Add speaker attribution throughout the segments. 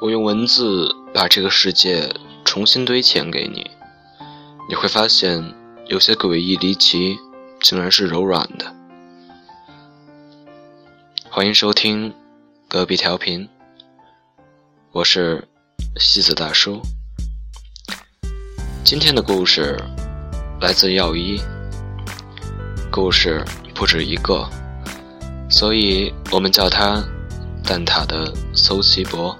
Speaker 1: 我用文字把这个世界重新堆砌给你，你会发现有些诡异离奇，竟然是柔软的。欢迎收听隔壁调频，我是西子大叔。今天的故事来自药医，故事不止一个，所以我们叫它蛋挞的搜奇博。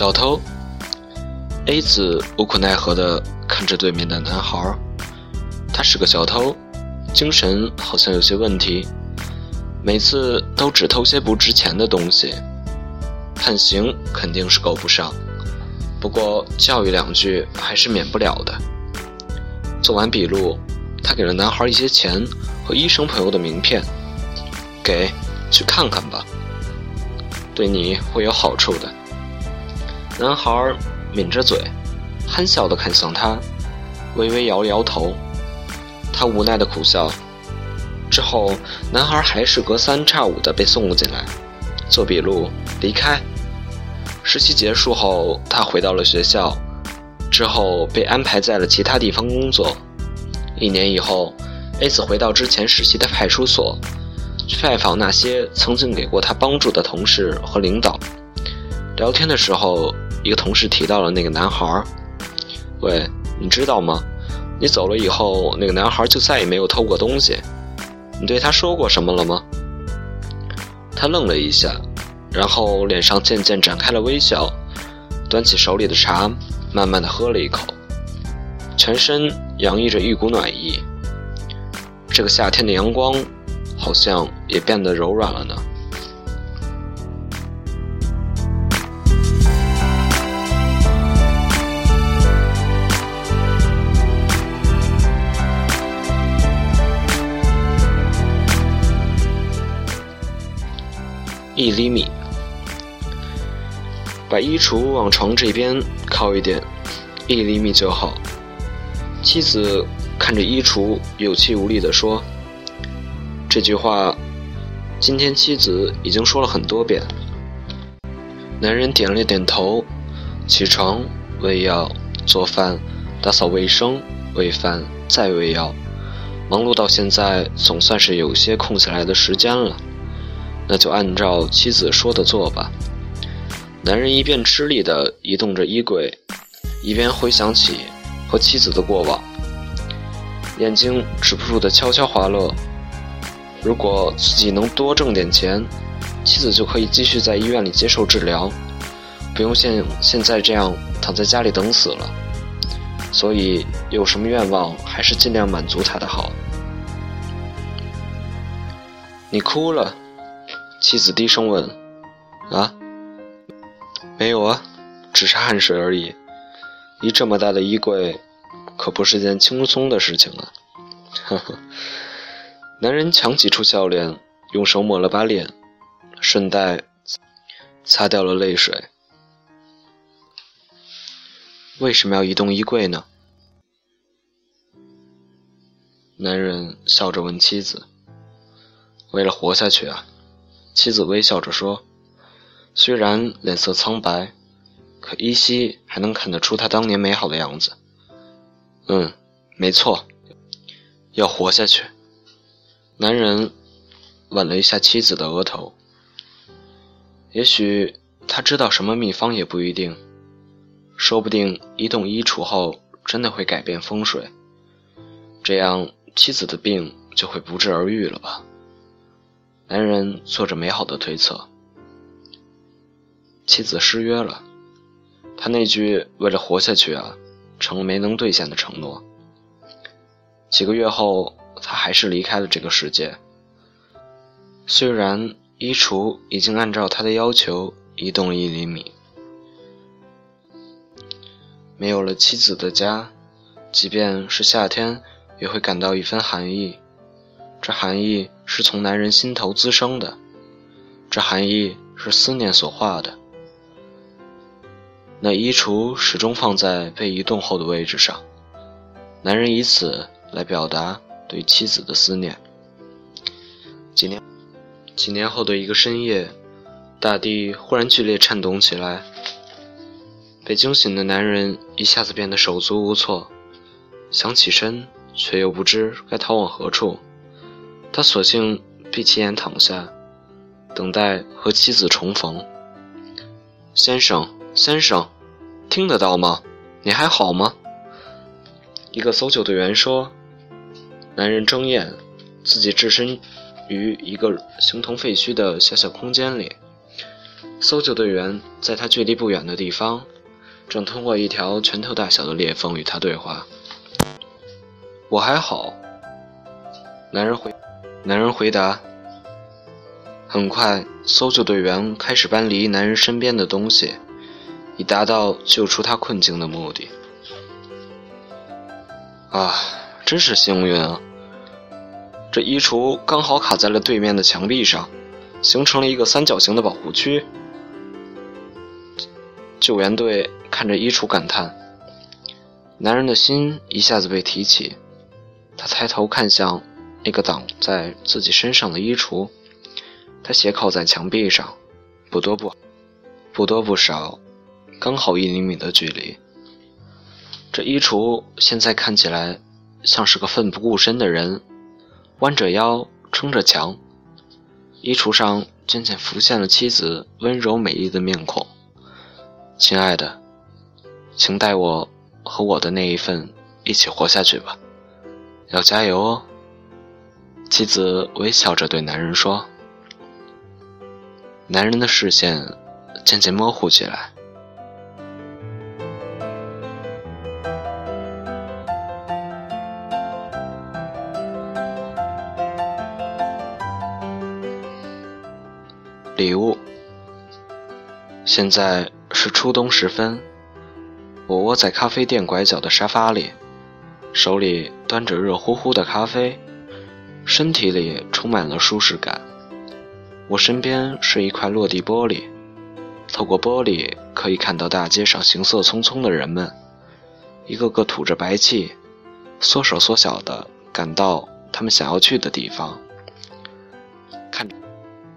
Speaker 1: 小偷。A 子无可奈何地看着对面的男孩，他是个小偷，精神好像有些问题，每次都只偷些不值钱的东西，判刑肯定是够不上，不过教育两句还是免不了的。做完笔录，他给了男孩一些钱和医生朋友的名片，给，去看看吧，对你会有好处的。男孩抿着嘴，憨笑地看向他，微微摇了摇头。他无奈的苦笑。之后，男孩还是隔三差五地被送了进来，做笔录，离开。实习结束后，他回到了学校，之后被安排在了其他地方工作。一年以后，A 子回到之前实习的派出所，去拜访那些曾经给过他帮助的同事和领导。聊天的时候。一个同事提到了那个男孩儿，喂，你知道吗？你走了以后，那个男孩就再也没有偷过东西。你对他说过什么了吗？他愣了一下，然后脸上渐渐展开了微笑，端起手里的茶，慢慢的喝了一口，全身洋溢着一股暖意。这个夏天的阳光，好像也变得柔软了呢。一厘米，把衣橱往床这边靠一点，一厘米就好。妻子看着衣橱，有气无力地说：“这句话，今天妻子已经说了很多遍。”男人点了点头，起床、喂药、做饭、打扫卫生、喂饭、再喂药，忙碌到现在，总算是有些空下来的时间了。那就按照妻子说的做吧。男人一边吃力地移动着衣柜，一边回想起和妻子的过往，眼睛止不住地悄悄滑落。如果自己能多挣点钱，妻子就可以继续在医院里接受治疗，不用像现在这样躺在家里等死了。所以，有什么愿望还是尽量满足他的好。你哭了。妻子低声问：“啊，没有啊，只是汗水而已。一这么大的衣柜，可不是件轻松的事情啊。”呵呵，男人强挤出笑脸，用手抹了把脸，顺带擦掉了泪水。为什么要移动衣柜呢？男人笑着问妻子：“为了活下去啊。”妻子微笑着说：“虽然脸色苍白，可依稀还能看得出他当年美好的样子。”“嗯，没错，要活下去。”男人吻了一下妻子的额头。也许他知道什么秘方也不一定，说不定移动衣橱后真的会改变风水，这样妻子的病就会不治而愈了吧。男人做着美好的推测，妻子失约了，他那句“为了活下去啊”，成了没能兑现的承诺。几个月后，他还是离开了这个世界。虽然衣橱已经按照他的要求移动了一厘米，没有了妻子的家，即便是夏天，也会感到一分寒意。这寒意是从男人心头滋生的，这含义是思念所化的。那衣橱始终放在被移动后的位置上，男人以此来表达对妻子的思念。几年，几年后的一个深夜，大地忽然剧烈颤动起来。被惊醒的男人一下子变得手足无措，想起身却又不知该逃往何处。他索性闭起眼躺下，等待和妻子重逢。先生，先生，听得到吗？你还好吗？一个搜救队员说。男人睁眼，自己置身于一个形同废墟的小小空间里。搜救队员在他距离不远的地方。正通过一条拳头大小的裂缝与他对话。我还好，男人回，男人回答。很快，搜救队员开始搬离男人身边的东西，以达到救出他困境的目的。啊，真是幸运啊！这衣橱刚好卡在了对面的墙壁上，形成了一个三角形的保护区。救援队。看着衣橱感叹，男人的心一下子被提起。他抬头看向那个挡在自己身上的衣橱，他斜靠在墙壁上，不多不不多不少，刚好一厘米的距离。这衣橱现在看起来像是个奋不顾身的人，弯着腰撑着墙。衣橱上渐渐浮现了妻子温柔美丽的面孔，亲爱的。请带我和我的那一份一起活下去吧，要加油哦！妻子微笑着对男人说。男人的视线渐渐模糊起来。礼物。现在是初冬时分。我窝在咖啡店拐角的沙发里，手里端着热乎乎的咖啡，身体里充满了舒适感。我身边是一块落地玻璃，透过玻璃可以看到大街上行色匆匆的人们，一个个吐着白气，缩手缩脚的赶到他们想要去的地方。看，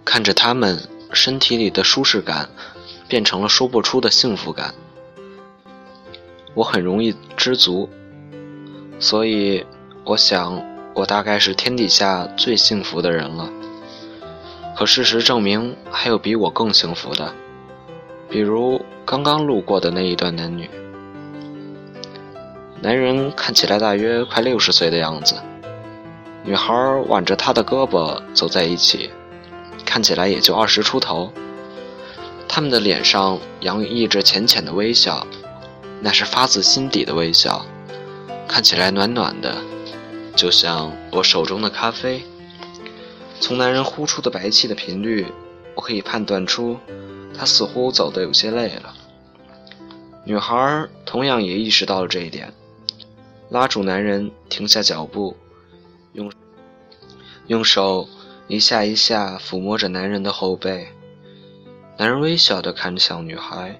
Speaker 1: 看着他们身体里的舒适感，变成了说不出的幸福感。我很容易知足，所以我想，我大概是天底下最幸福的人了。可事实证明，还有比我更幸福的，比如刚刚路过的那一段男女。男人看起来大约快六十岁的样子，女孩挽着他的胳膊走在一起，看起来也就二十出头。他们的脸上洋溢着浅浅的微笑。那是发自心底的微笑，看起来暖暖的，就像我手中的咖啡。从男人呼出的白气的频率，我可以判断出，他似乎走得有些累了。女孩同样也意识到了这一点，拉住男人停下脚步，用用手一下一下抚摸着男人的后背。男人微笑地看向女孩。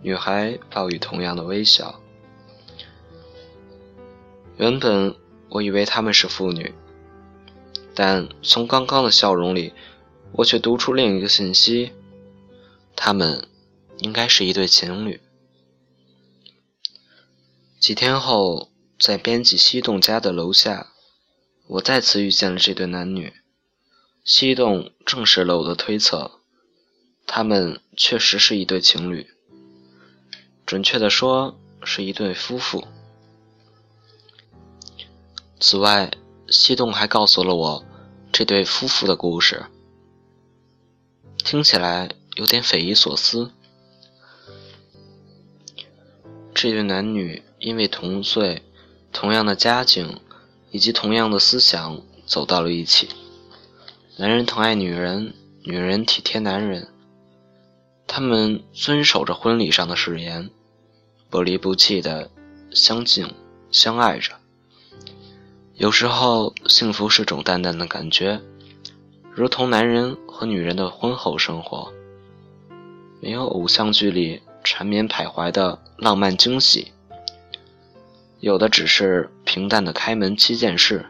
Speaker 1: 女孩报以同样的微笑。原本我以为他们是父女，但从刚刚的笑容里，我却读出另一个信息：他们应该是一对情侣。几天后，在编辑西洞家的楼下，我再次遇见了这对男女。西洞证实了我的推测，他们确实是一对情侣。准确的说，是一对夫妇。此外，西洞还告诉了我这对夫妇的故事，听起来有点匪夷所思。这对男女因为同岁、同样的家境以及同样的思想走到了一起。男人疼爱女人，女人体贴男人，他们遵守着婚礼上的誓言。不离不弃的相敬相爱着。有时候，幸福是种淡淡的感觉，如同男人和女人的婚后生活，没有偶像剧里缠绵徘徊的浪漫惊喜。有的只是平淡的开门七件事：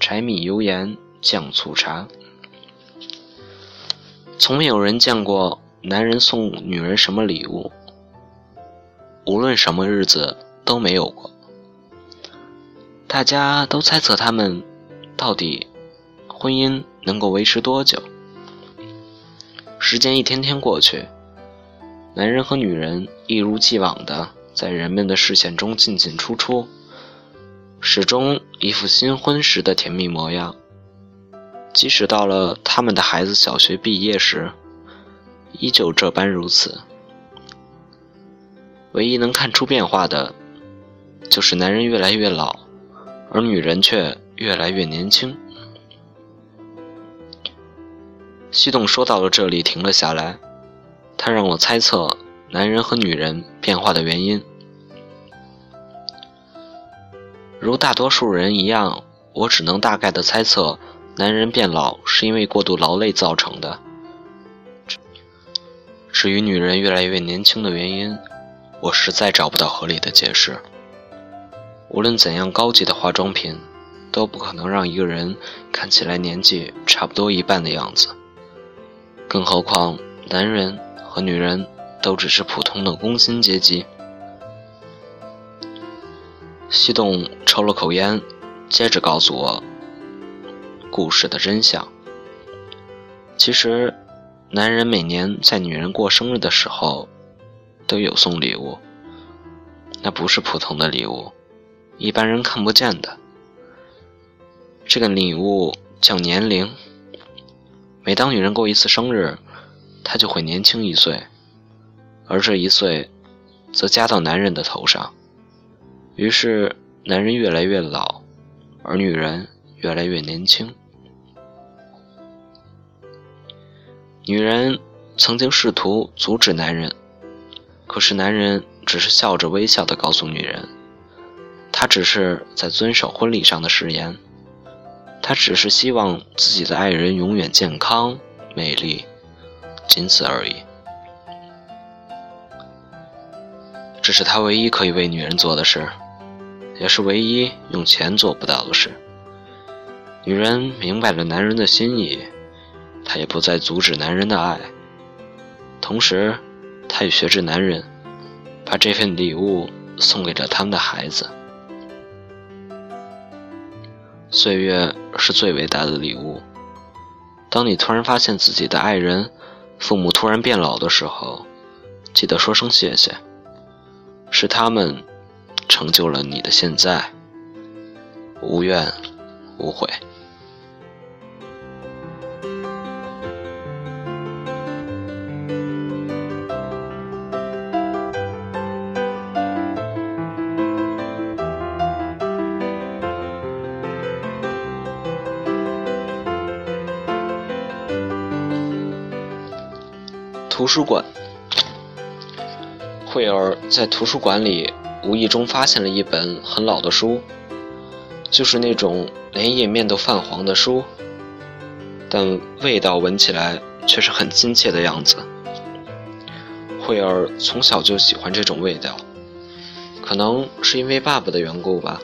Speaker 1: 柴米油盐酱醋茶。从没有人见过男人送女人什么礼物，无论什么日子都没有过。大家都猜测他们到底婚姻能够维持多久。时间一天天过去，男人和女人一如既往的在人们的视线中进进出出，始终一副新婚时的甜蜜模样。即使到了他们的孩子小学毕业时，依旧这般如此。唯一能看出变化的，就是男人越来越老，而女人却越来越年轻。西洞说到了这里，停了下来。他让我猜测男人和女人变化的原因。如大多数人一样，我只能大概的猜测。男人变老是因为过度劳累造成的。至于女人越来越年轻的原因，我实在找不到合理的解释。无论怎样高级的化妆品，都不可能让一个人看起来年纪差不多一半的样子。更何况，男人和女人都只是普通的工薪阶级。西洞抽了口烟，接着告诉我。故事的真相。其实，男人每年在女人过生日的时候，都有送礼物。那不是普通的礼物，一般人看不见的。这个礼物叫年龄。每当女人过一次生日，她就会年轻一岁，而这一岁，则加到男人的头上。于是，男人越来越老，而女人越来越年轻。女人曾经试图阻止男人，可是男人只是笑着微笑地告诉女人，他只是在遵守婚礼上的誓言，他只是希望自己的爱人永远健康美丽，仅此而已。这是他唯一可以为女人做的事，也是唯一用钱做不到的事。女人明白了男人的心意。她也不再阻止男人的爱，同时，她也学着男人，把这份礼物送给了他们的孩子。岁月是最伟大的礼物。当你突然发现自己的爱人、父母突然变老的时候，记得说声谢谢，是他们成就了你的现在。无怨无悔。图书馆，惠儿在图书馆里无意中发现了一本很老的书，就是那种连页面都泛黄的书，但味道闻起来却是很亲切的样子。惠儿从小就喜欢这种味道，可能是因为爸爸的缘故吧。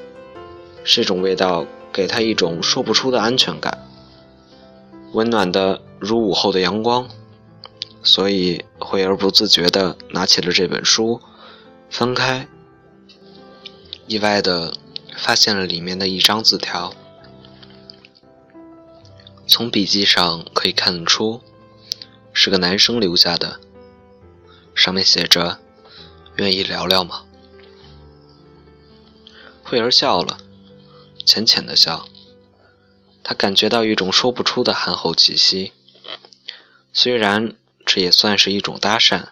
Speaker 1: 这种味道给她一种说不出的安全感，温暖的如午后的阳光。所以，惠儿不自觉地拿起了这本书，翻开，意外地发现了里面的一张字条。从笔记上可以看出，是个男生留下的。上面写着：“愿意聊聊吗？”惠儿笑了，浅浅的笑。她感觉到一种说不出的憨厚气息，虽然。这也算是一种搭讪，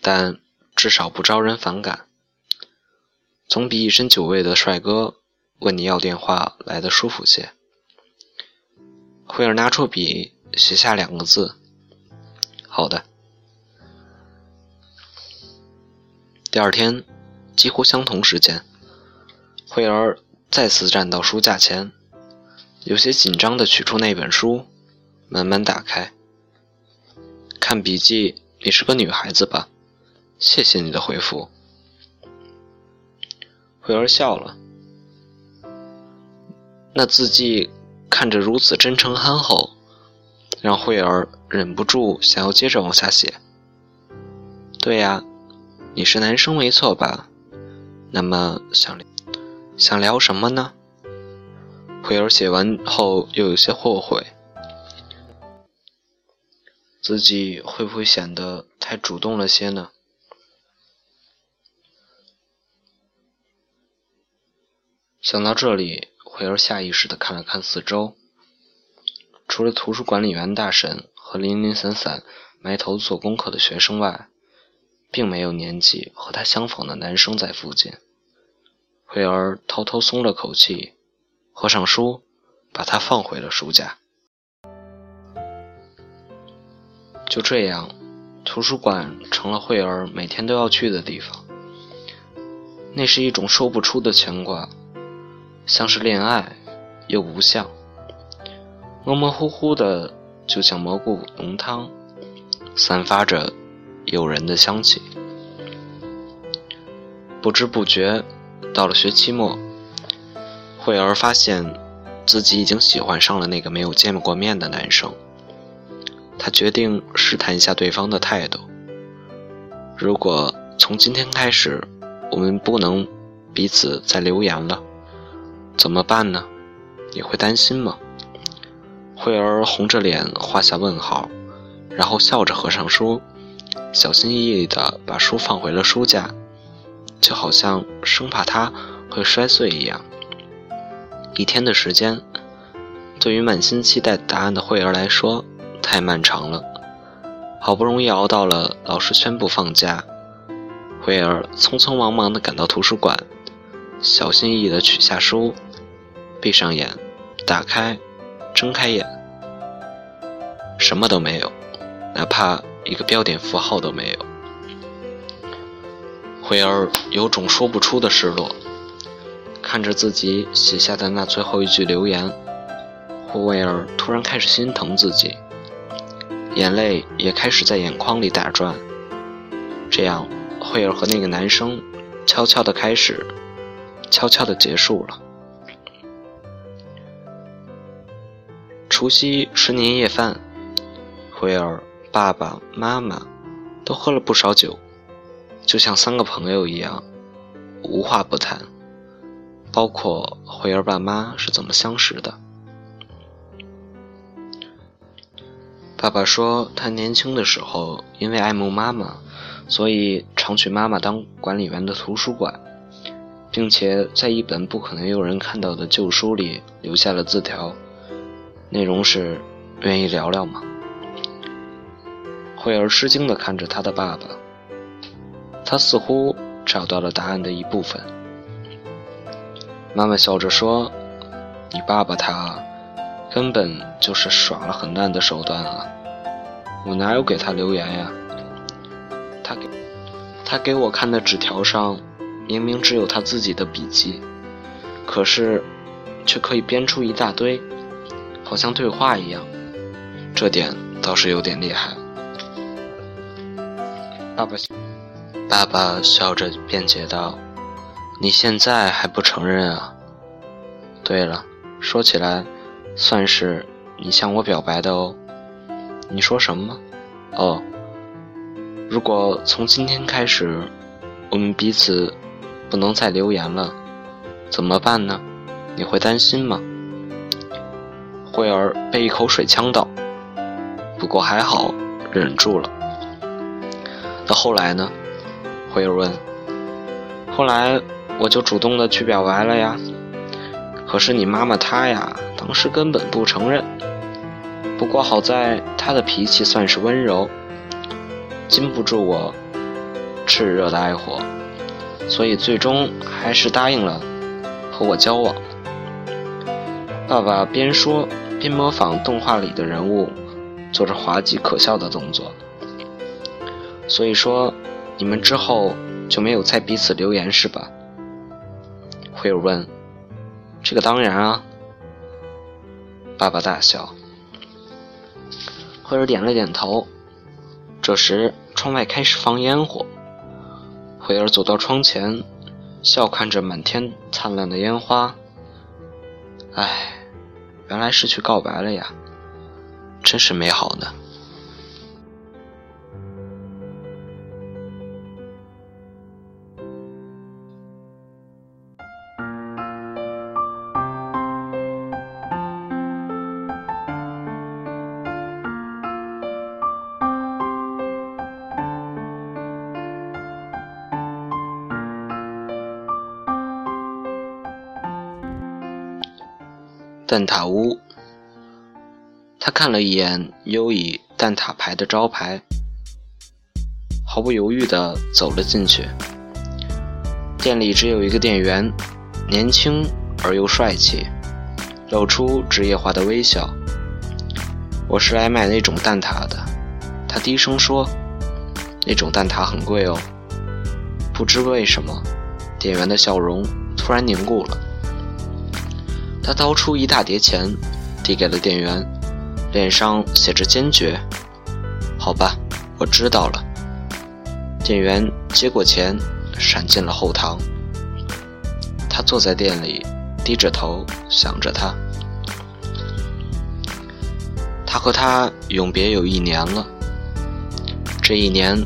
Speaker 1: 但至少不招人反感，总比一身酒味的帅哥问你要电话来的舒服些。惠儿拿出笔，写下两个字：“好的。”第二天，几乎相同时间，惠儿再次站到书架前，有些紧张地取出那本书，慢慢打开。看笔记，你是个女孩子吧？谢谢你的回复。慧儿笑了。那字迹看着如此真诚憨厚，让慧儿忍不住想要接着往下写。对呀，你是男生没错吧？那么想想聊什么呢？慧儿写完后又有些后悔，自己会不会显得太主动了些呢？想到这里，慧儿下意识地看了看四周，除了图书管理员大婶和零零散散埋头做功课的学生外，并没有年纪和他相仿的男生在附近。慧儿偷偷松了口气，合上书，把它放回了书架。就这样，图书馆成了慧儿每天都要去的地方。那是一种说不出的牵挂。像是恋爱，又不像，模模糊糊的，就像蘑菇浓汤，散发着诱人的香气。不知不觉，到了学期末，慧儿发现自己已经喜欢上了那个没有见过面的男生。他决定试探一下对方的态度。如果从今天开始，我们不能彼此再留言了。怎么办呢？你会担心吗？慧儿红着脸画下问号，然后笑着合上书，小心翼翼地把书放回了书架，就好像生怕它会摔碎一样。一天的时间，对于满心期待答案的慧儿来说太漫长了。好不容易熬到了老师宣布放假，惠儿匆匆忙忙地赶到图书馆，小心翼翼地取下书。闭上眼，打开，睁开眼，什么都没有，哪怕一个标点符号都没有。慧儿有种说不出的失落，看着自己写下的那最后一句留言，慧儿突然开始心疼自己，眼泪也开始在眼眶里打转。这样，慧儿和那个男生悄悄的开始，悄悄的结束了。除夕吃年夜饭，慧儿爸爸妈妈都喝了不少酒，就像三个朋友一样，无话不谈。包括慧儿爸妈是怎么相识的。爸爸说，他年轻的时候因为爱慕妈妈，所以常去妈妈当管理员的图书馆，并且在一本不可能有人看到的旧书里留下了字条。内容是，愿意聊聊吗？慧儿吃惊地看着他的爸爸，他似乎找到了答案的一部分。妈妈笑着说：“你爸爸他，根本就是耍了很烂的手段啊！我哪有给他留言呀？他给，他给我看的纸条上，明明只有他自己的笔记，可是，却可以编出一大堆。”好像对话一样，这点倒是有点厉害。爸爸，爸爸笑着辩解道：“你现在还不承认啊？对了，说起来，算是你向我表白的哦。你说什么？哦，如果从今天开始，我们彼此不能再留言了，怎么办呢？你会担心吗？”慧儿被一口水呛到，不过还好忍住了。那后来呢？慧儿问。后来我就主动的去表白了呀。可是你妈妈她呀，当时根本不承认。不过好在她的脾气算是温柔，禁不住我炽热的爱火，所以最终还是答应了和我交往。爸爸边说。边模仿动画里的人物，做着滑稽可笑的动作。所以说，你们之后就没有再彼此留言是吧？慧儿问。这个当然啊。爸爸大笑。慧儿点了点头。这时，窗外开始放烟火。慧儿走到窗前，笑看着满天灿烂的烟花。唉，原来是去告白了呀，真是美好呢。蛋挞屋，他看了一眼优以蛋挞牌的招牌，毫不犹豫地走了进去。店里只有一个店员，年轻而又帅气，露出职业化的微笑。我是来买那种蛋挞的，他低声说：“那种蛋挞很贵哦。”不知为什么，店员的笑容突然凝固了。他掏出一大叠钱，递给了店员，脸上写着坚决。好吧，我知道了。店员接过钱，闪进了后堂。他坐在店里，低着头想着他。他和他永别有一年了。这一年，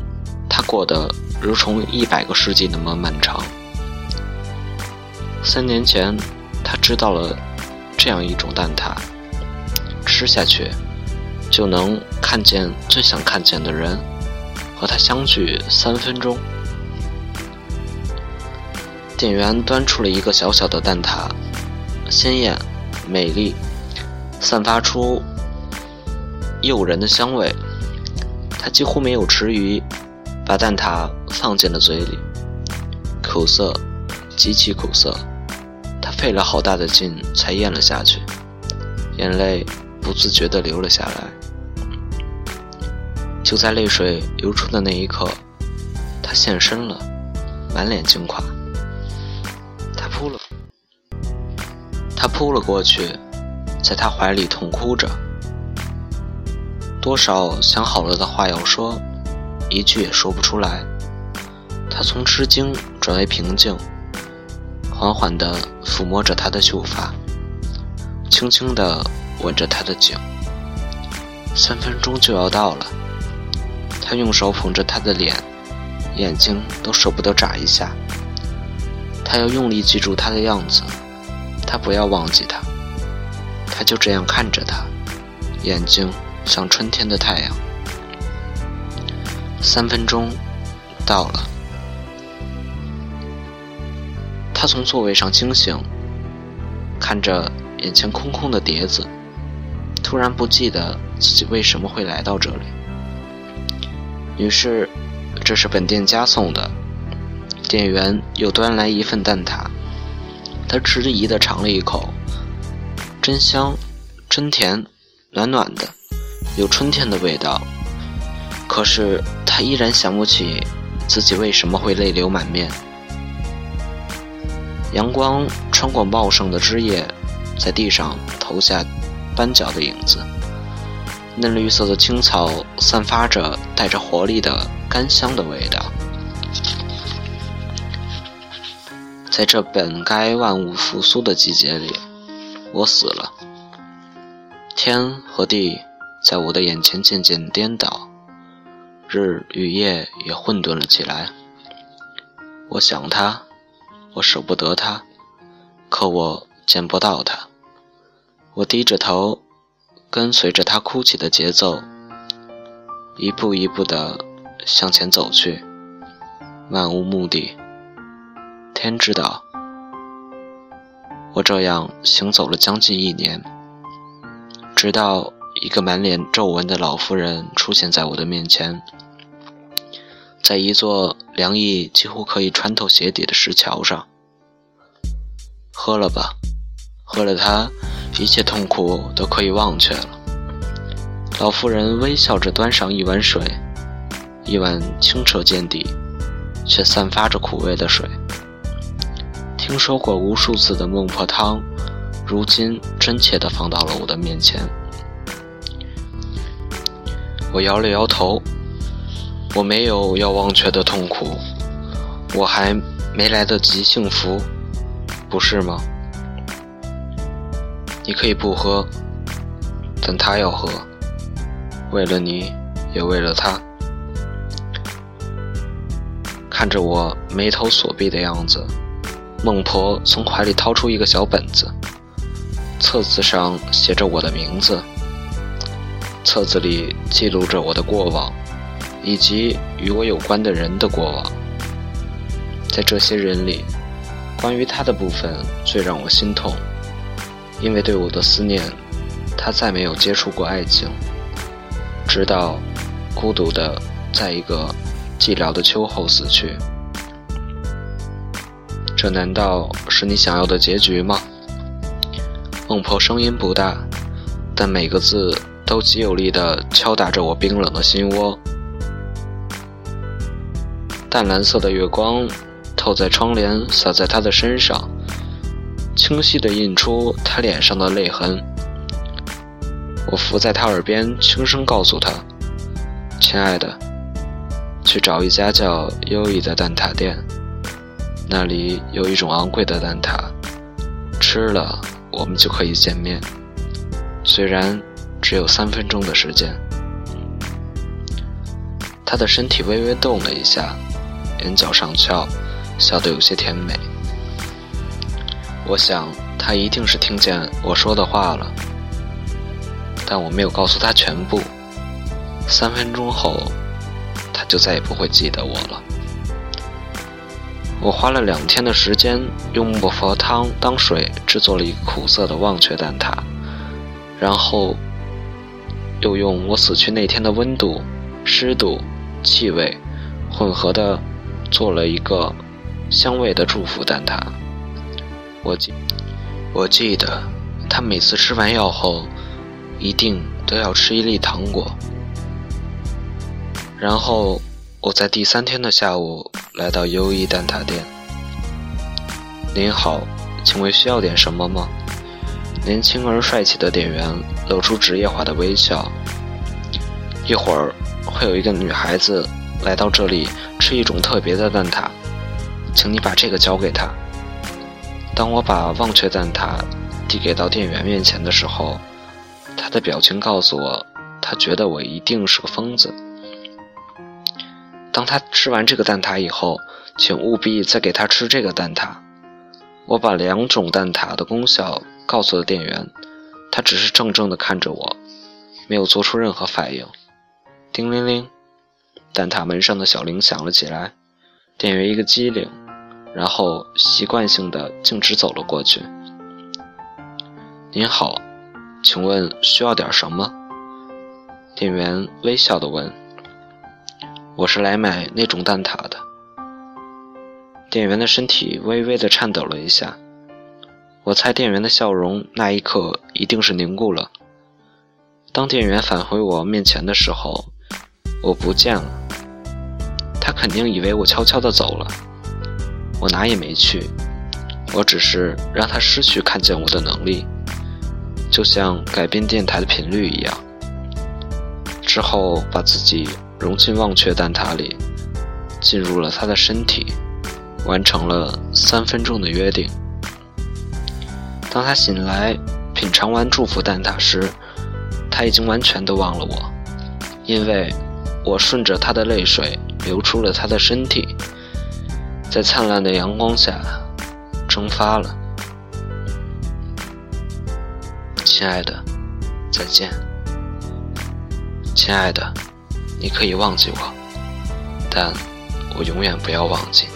Speaker 1: 他过得如同一百个世纪那么漫长。三年前。他知道了这样一种蛋挞，吃下去就能看见最想看见的人，和他相聚三分钟。店员端出了一个小小的蛋挞，鲜艳、美丽，散发出诱人的香味。他几乎没有迟疑，把蛋挞放进了嘴里，苦涩，极其苦涩。费了好大的劲才咽了下去，眼泪不自觉地流了下来。就在泪水流出的那一刻，他现身了，满脸惊恐。他扑了，他扑了过去，在他怀里痛哭着。多少想好了的话要说，一句也说不出来。他从吃惊转为平静。缓缓地抚摸着她的秀发，轻轻地吻着她的颈。三分钟就要到了，他用手捧着她的脸，眼睛都舍不得眨一下。他要用力记住她的样子，他不要忘记她。他就这样看着她，眼睛像春天的太阳。三分钟到了。他从座位上惊醒，看着眼前空空的碟子，突然不记得自己为什么会来到这里。于是，这是本店家送的。店员又端来一份蛋挞，他迟疑地尝了一口，真香，真甜，暖暖的，有春天的味道。可是他依然想不起自己为什么会泪流满面。阳光穿过茂盛的枝叶，在地上投下斑脚的影子。嫩绿色的青草散发着带着活力的甘香的味道。在这本该万物复苏的季节里，我死了。天和地在我的眼前渐渐颠倒，日与夜也混沌了起来。我想他。我舍不得他，可我见不到他。我低着头，跟随着他哭泣的节奏，一步一步地向前走去，漫无目的。天知道，我这样行走了将近一年，直到一个满脸皱纹的老妇人出现在我的面前。在一座凉意几乎可以穿透鞋底的石桥上，喝了吧，喝了它，一切痛苦都可以忘却了。老妇人微笑着端上一碗水，一碗清澈见底，却散发着苦味的水。听说过无数次的孟婆汤，如今真切地放到了我的面前。我摇了摇头。我没有要忘却的痛苦，我还没来得及幸福，不是吗？你可以不喝，但他要喝，为了你，也为了他。看着我眉头锁闭的样子，孟婆从怀里掏出一个小本子，册子上写着我的名字，册子里记录着我的过往，以及与我有关的人的过往。在这些人里，关于他的部分最让我心痛，因为对我的思念，他再没有接触过爱情，直到孤独的在一个。寂寥的秋后死去，这难道是你想要的结局吗？孟婆声音不大，但每个字都极有力地敲打着我冰冷的心窝。淡蓝色的月光透在窗帘，洒在他的身上，清晰地印出他脸上的泪痕。我伏在他耳边，轻声告诉他：“亲爱的。”去找一家叫优异的蛋挞店，那里有一种昂贵的蛋挞，吃了我们就可以见面。虽然只有三分钟的时间。他的身体微微动了一下，眼角上翘，笑得有些甜美。我想他一定是听见我说的话了，但我没有告诉他全部。三分钟后。他就再也不会记得我了。我花了两天的时间，用木佛汤当水制作了一个苦涩的忘却蛋挞，然后又用我死去那天的温度、湿度、气味混合的做了一个香味的祝福蛋挞。我记，我记得他每次吃完药后，一定都要吃一粒糖果。然后我在第三天的下午来到优衣蛋挞店。您好，请问需要点什么吗？年轻而帅气的店员露出职业化的微笑。一会儿会有一个女孩子来到这里是一种特别的蛋挞，请你把这个交给他。当我把忘却蛋挞递给到店员面前的时候，他的表情告诉我，他觉得我一定是个疯子。当他吃完这个蛋挞以后，请务必再给他吃这个蛋挞。我把两种蛋挞的功效告诉了店员，他只是怔怔地看着我，没有做出任何反应。叮铃铃，蛋挞门上的小铃响了起来。店员一个机灵，然后习惯性的径直走了过去。您好，请问需要点什么？店员微笑的问。我是来买那种蛋挞的。店员的身体微微的颤抖了一下，我猜店员的笑容那一刻一定是凝固了。当店员返回我面前的时候，我不见了。他肯定以为我悄悄的走了，我哪也没去，我只是让他失去看见我的能力，就像改变电台的频率一样。之后把自己。融进忘却蛋挞里，进入了他的身体，完成了三分钟的约定。当他醒来，品尝完祝福蛋挞时，他已经完全的忘了我，因为我顺着他的泪水流出了他的身体，在灿烂的阳光下蒸发了。亲爱的，再见。亲爱的。你可以忘记我，但我永远不要忘记。